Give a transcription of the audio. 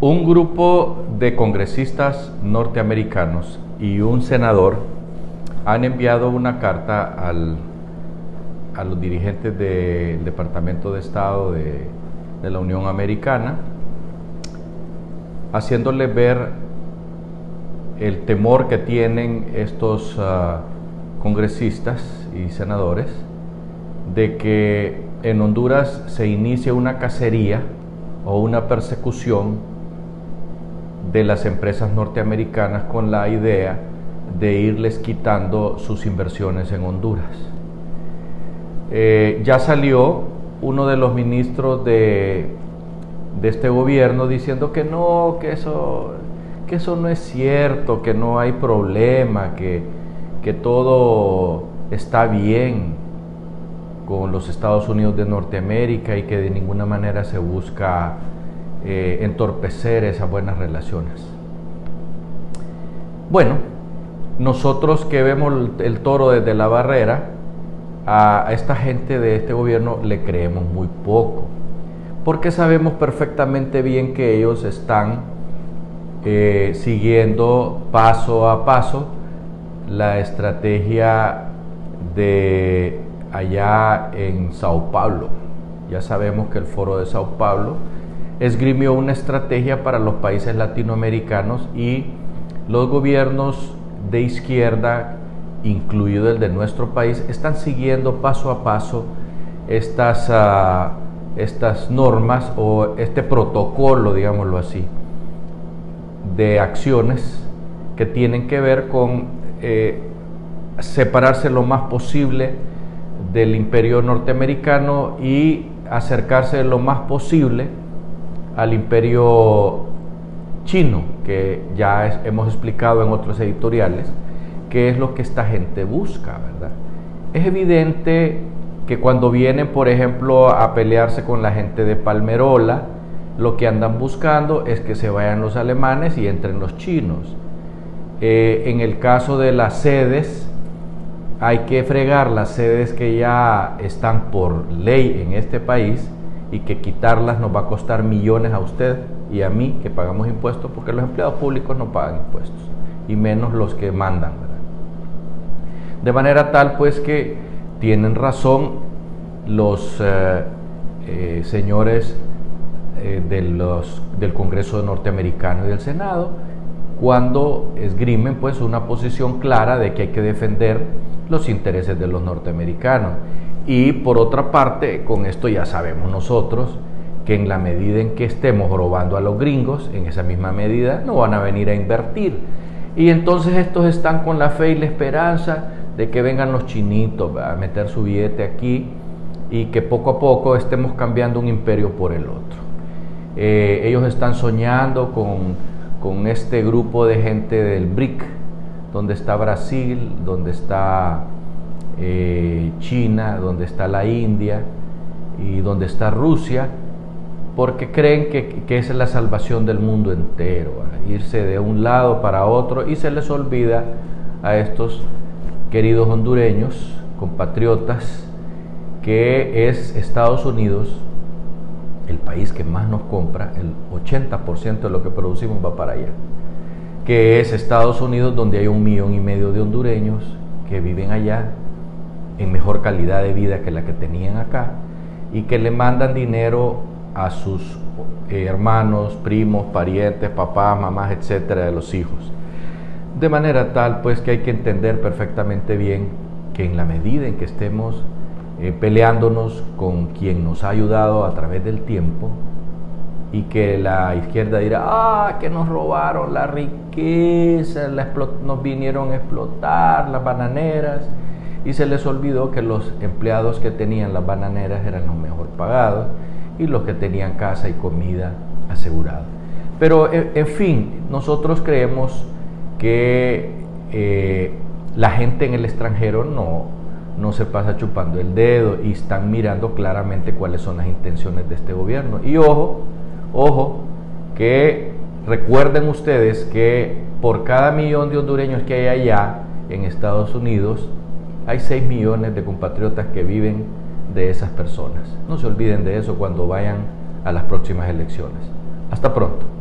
Un grupo de congresistas norteamericanos y un senador han enviado una carta al, a los dirigentes del Departamento de Estado de, de la Unión Americana, haciéndoles ver el temor que tienen estos uh, congresistas y senadores de que en Honduras se inicie una cacería o una persecución de las empresas norteamericanas con la idea de irles quitando sus inversiones en Honduras. Eh, ya salió uno de los ministros de, de este gobierno diciendo que no, que eso, que eso no es cierto, que no hay problema, que, que todo está bien con los Estados Unidos de Norteamérica y que de ninguna manera se busca eh, entorpecer esas buenas relaciones. Bueno, nosotros que vemos el, toro desde la barrera, a, esta gente de este gobierno le creemos muy poco, porque sabemos perfectamente bien que ellos están eh, siguiendo paso a paso la estrategia de allá en Sao Paulo. Ya sabemos que el foro de Sao Paulo esgrimió una estrategia para los países latinoamericanos y los gobiernos de izquierda, incluido el de nuestro país, están siguiendo paso a paso estas, uh, estas normas o este protocolo, digámoslo así, de acciones que tienen que ver con eh, separarse lo más posible del imperio norteamericano y acercarse lo más posible al imperio chino, que ya hemos explicado en otros editoriales, qué es lo que esta gente busca, ¿verdad? Es evidente que cuando vienen, por ejemplo, a pelearse con la gente de Palmerola, lo que andan buscando es que se vayan los alemanes y entren los chinos. Eh, en el caso de las sedes, hay que fregar las sedes que ya están por ley en este país y que quitarlas nos va a costar millones a usted y a mí que pagamos impuestos porque los empleados públicos no pagan impuestos y menos los que mandan. De manera tal pues que tienen razón los eh, eh, señores eh, de los, del Congreso norteamericano y del Senado cuando esgrimen pues una posición clara de que hay que defender los intereses de los norteamericanos y por otra parte, con esto ya sabemos nosotros que en la medida en que estemos robando a los gringos, en esa misma medida no van a venir a invertir. Y entonces estos están con la fe y la esperanza de que vengan los chinitos a meter su billete aquí y que poco a poco estemos cambiando un imperio por el otro. Eh, ellos están soñando con, con este grupo de gente del BRIC, donde está Brasil, donde está China, donde está la India y donde está Rusia, porque creen que, que es la salvación del mundo entero, irse de un lado para otro y se les olvida a estos queridos hondureños, compatriotas, que es Estados Unidos el país que más nos compra, el 80% de lo que producimos va para allá, que es Estados Unidos donde hay un millón y medio de hondureños que viven allá en mejor calidad de vida que la que tenían acá y que le mandan dinero a sus eh, hermanos, primos, parientes, papás, mamás, etcétera, de los hijos. De manera tal, pues, que hay que entender perfectamente bien que en la medida en que estemos eh, peleándonos con quien nos ha ayudado a través del tiempo y que la izquierda dirá, ah, que nos robaron la riqueza, nos vinieron a explotar las bananeras, y se les olvidó que los empleados que tenían las bananeras eran los mejor pagados y los que tenían casa y comida asegurada. Pero en fin, nosotros creemos que eh, la gente en el extranjero no, no se pasa chupando el dedo y están mirando claramente cuáles son las intenciones de este gobierno. Y ojo, ojo, que recuerden ustedes que por cada millón de hondureños que hay allá en Estados Unidos, hay 6 millones de compatriotas que viven de esas personas. No se olviden de eso cuando vayan a las próximas elecciones. Hasta pronto.